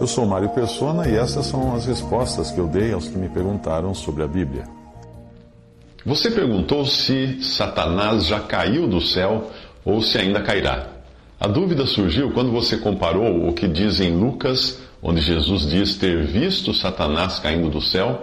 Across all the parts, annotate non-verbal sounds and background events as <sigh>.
Eu sou Mário Persona e essas são as respostas que eu dei aos que me perguntaram sobre a Bíblia. Você perguntou se Satanás já caiu do céu ou se ainda cairá. A dúvida surgiu quando você comparou o que diz em Lucas, onde Jesus diz ter visto Satanás caindo do céu,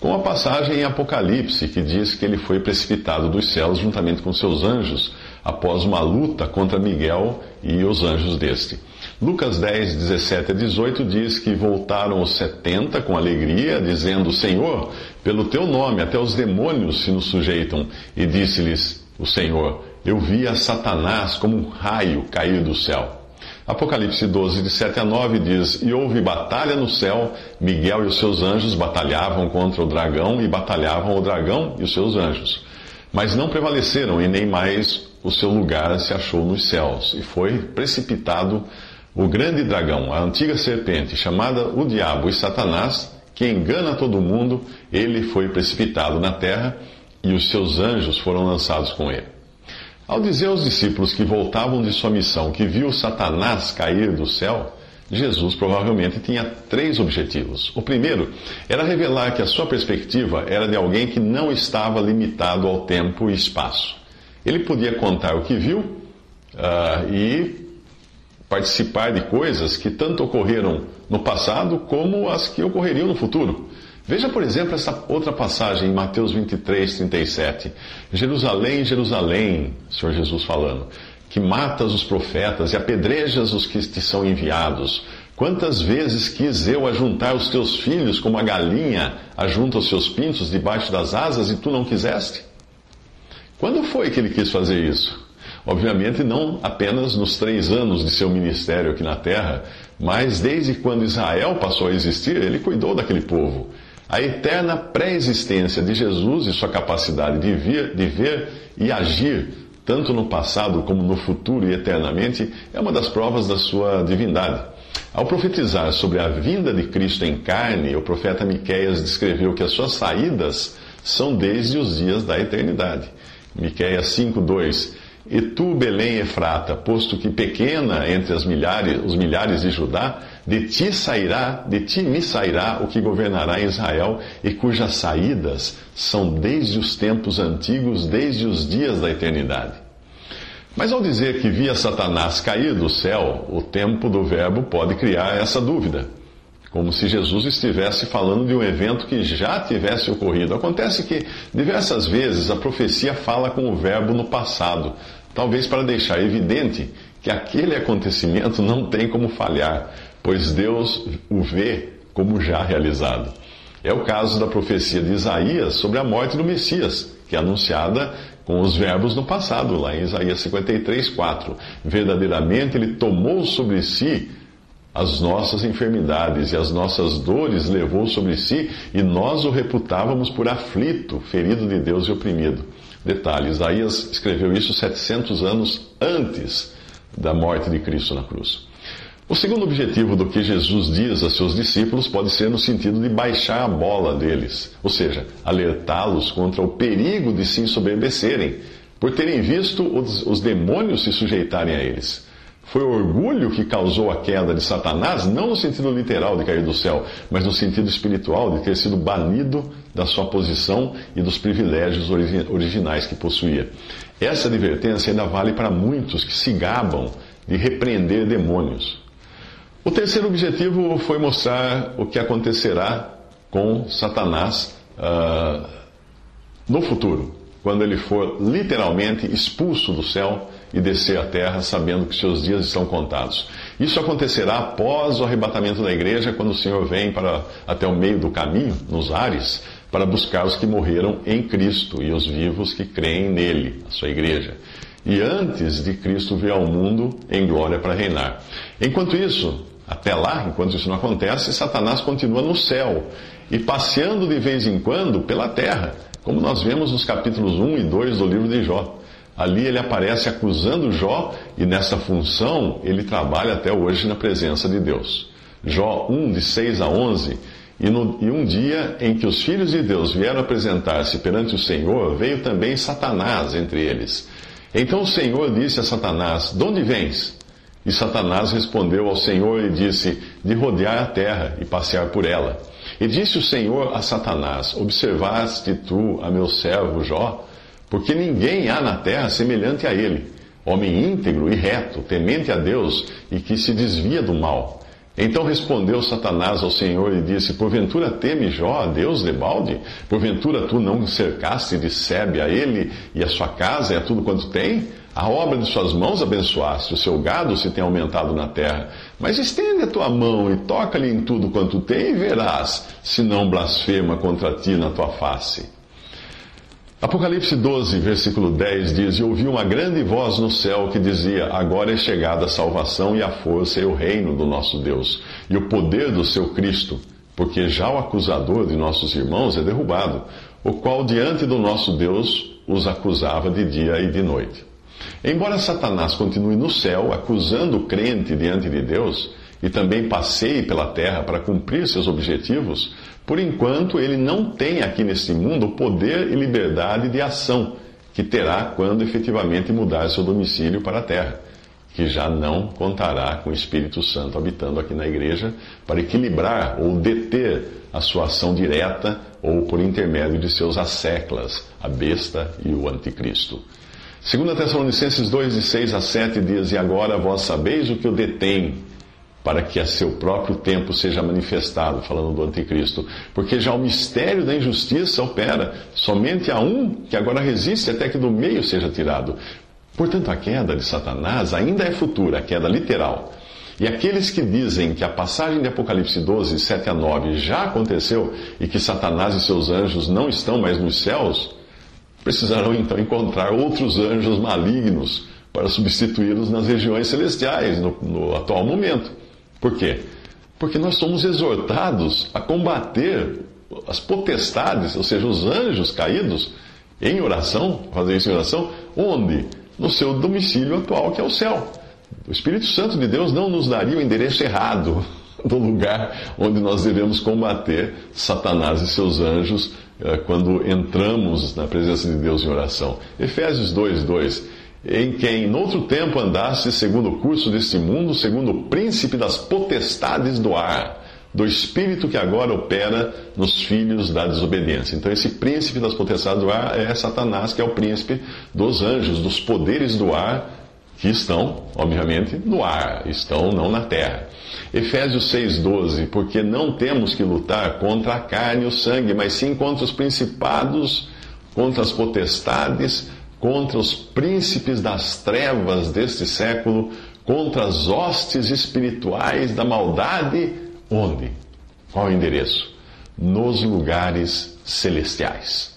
com a passagem em Apocalipse, que diz que ele foi precipitado dos céus juntamente com seus anjos, após uma luta contra Miguel e os anjos deste. Lucas 10, 17 a 18 diz que voltaram os setenta com alegria, dizendo: Senhor, pelo teu nome até os demônios se nos sujeitam. E disse-lhes o Senhor: Eu vi a Satanás como um raio cair do céu. Apocalipse 12, de 7 a 9 diz: E houve batalha no céu, Miguel e os seus anjos batalhavam contra o dragão, e batalhavam o dragão e os seus anjos. Mas não prevaleceram, e nem mais o seu lugar se achou nos céus, e foi precipitado o grande dragão, a antiga serpente, chamada o Diabo e Satanás, que engana todo mundo, ele foi precipitado na terra e os seus anjos foram lançados com ele. Ao dizer aos discípulos que voltavam de sua missão que viu Satanás cair do céu, Jesus provavelmente tinha três objetivos. O primeiro era revelar que a sua perspectiva era de alguém que não estava limitado ao tempo e espaço. Ele podia contar o que viu uh, e participar de coisas que tanto ocorreram no passado como as que ocorreriam no futuro. Veja, por exemplo, essa outra passagem em Mateus 23, 37. Jerusalém, Jerusalém, Senhor Jesus falando, que matas os profetas e apedrejas os que te são enviados. Quantas vezes quis eu ajuntar os teus filhos como a galinha ajunta os seus pintos debaixo das asas e tu não quiseste? Quando foi que ele quis fazer isso? Obviamente, não apenas nos três anos de seu ministério aqui na terra, mas desde quando Israel passou a existir, ele cuidou daquele povo. A eterna pré-existência de Jesus e sua capacidade de, vir, de ver e agir, tanto no passado como no futuro e eternamente, é uma das provas da sua divindade. Ao profetizar sobre a vinda de Cristo em carne, o profeta Miqueias descreveu que as suas saídas são desde os dias da eternidade. Miqueias 5:2 e tu, Belém Efrata, posto que pequena entre as milhares, os milhares de Judá, de ti sairá, de ti me sairá o que governará Israel, e cujas saídas são desde os tempos antigos, desde os dias da eternidade. Mas ao dizer que via Satanás cair do céu, o tempo do verbo pode criar essa dúvida como se Jesus estivesse falando de um evento que já tivesse ocorrido. Acontece que, diversas vezes, a profecia fala com o verbo no passado, talvez para deixar evidente que aquele acontecimento não tem como falhar, pois Deus o vê como já realizado. É o caso da profecia de Isaías sobre a morte do Messias, que é anunciada com os verbos no passado, lá em Isaías 53, 4. Verdadeiramente ele tomou sobre si as nossas enfermidades e as nossas dores levou sobre si, e nós o reputávamos por aflito, ferido de Deus e oprimido. Detalhe: Isaías escreveu isso 700 anos antes da morte de Cristo na cruz. O segundo objetivo do que Jesus diz a seus discípulos pode ser no sentido de baixar a bola deles, ou seja, alertá-los contra o perigo de se ensoberbecerem, por terem visto os, os demônios se sujeitarem a eles. Foi o orgulho que causou a queda de Satanás, não no sentido literal de cair do céu, mas no sentido espiritual de ter sido banido da sua posição e dos privilégios originais que possuía. Essa advertência ainda vale para muitos que se gabam de repreender demônios. O terceiro objetivo foi mostrar o que acontecerá com Satanás uh, no futuro, quando ele for literalmente expulso do céu e descer à terra, sabendo que seus dias estão contados. Isso acontecerá após o arrebatamento da igreja, quando o Senhor vem para até o meio do caminho, nos ares, para buscar os que morreram em Cristo e os vivos que creem nele, a sua igreja. e antes de Cristo vir ao mundo em glória para reinar. Enquanto isso, até lá, enquanto isso não acontece, Satanás continua no céu e passeando de vez em quando pela terra, como nós vemos nos capítulos 1 e 2 do livro de Jó. Ali ele aparece acusando Jó e nessa função ele trabalha até hoje na presença de Deus. Jó 1, de 6 a 11. E, no, e um dia em que os filhos de Deus vieram apresentar-se perante o Senhor, veio também Satanás entre eles. Então o Senhor disse a Satanás: De onde vens? E Satanás respondeu ao Senhor e disse: De rodear a terra e passear por ela. E disse o Senhor a Satanás: Observaste tu a meu servo Jó? Porque ninguém há na terra semelhante a ele, homem íntegro e reto, temente a Deus e que se desvia do mal. Então respondeu Satanás ao Senhor e disse: Porventura teme Jó a Deus de balde? Porventura tu não cercaste de sebe a ele e a sua casa e a tudo quanto tem? A obra de suas mãos abençoaste, o seu gado se tem aumentado na terra. Mas estende a tua mão e toca-lhe em tudo quanto tem, e verás, se não blasfema contra ti na tua face. Apocalipse 12, versículo 10 diz: E ouvi uma grande voz no céu que dizia: Agora é chegada a salvação e a força e o reino do nosso Deus, e o poder do seu Cristo, porque já o acusador de nossos irmãos é derrubado, o qual diante do nosso Deus os acusava de dia e de noite. Embora Satanás continue no céu, acusando o crente diante de Deus, e também passeie pela terra para cumprir seus objetivos, por enquanto ele não tem aqui neste mundo o poder e liberdade de ação que terá quando efetivamente mudar seu domicílio para a terra, que já não contará com o Espírito Santo habitando aqui na igreja para equilibrar ou deter a sua ação direta ou por intermédio de seus asseclas, a besta e o anticristo. 2 Tessalonicenses 2, de 6 a 7 diz: E agora vós sabeis o que o detém, para que a seu próprio tempo seja manifestado, falando do anticristo. Porque já o mistério da injustiça opera, somente há um que agora resiste até que do meio seja tirado. Portanto, a queda de Satanás ainda é futura, a queda literal. E aqueles que dizem que a passagem de Apocalipse 12, 7 a 9 já aconteceu e que Satanás e seus anjos não estão mais nos céus, Precisarão então encontrar outros anjos malignos para substituí-los nas regiões celestiais no, no atual momento. Por quê? Porque nós somos exortados a combater as potestades, ou seja, os anjos caídos, em oração, fazer isso em oração, onde? No seu domicílio atual, que é o céu. O Espírito Santo de Deus não nos daria o endereço errado <laughs> do lugar onde nós devemos combater Satanás e seus anjos eh, quando entramos na presença de Deus em oração. Efésios 2, 2. Em quem, noutro tempo, andaste segundo o curso deste mundo, segundo o príncipe das potestades do ar, do espírito que agora opera nos filhos da desobediência. Então, esse príncipe das potestades do ar é Satanás, que é o príncipe dos anjos, dos poderes do ar que estão, obviamente, no ar, estão não na terra. Efésios 6,12, porque não temos que lutar contra a carne e o sangue, mas sim contra os principados, contra as potestades, contra os príncipes das trevas deste século, contra as hostes espirituais da maldade, onde? Qual o endereço? Nos lugares celestiais.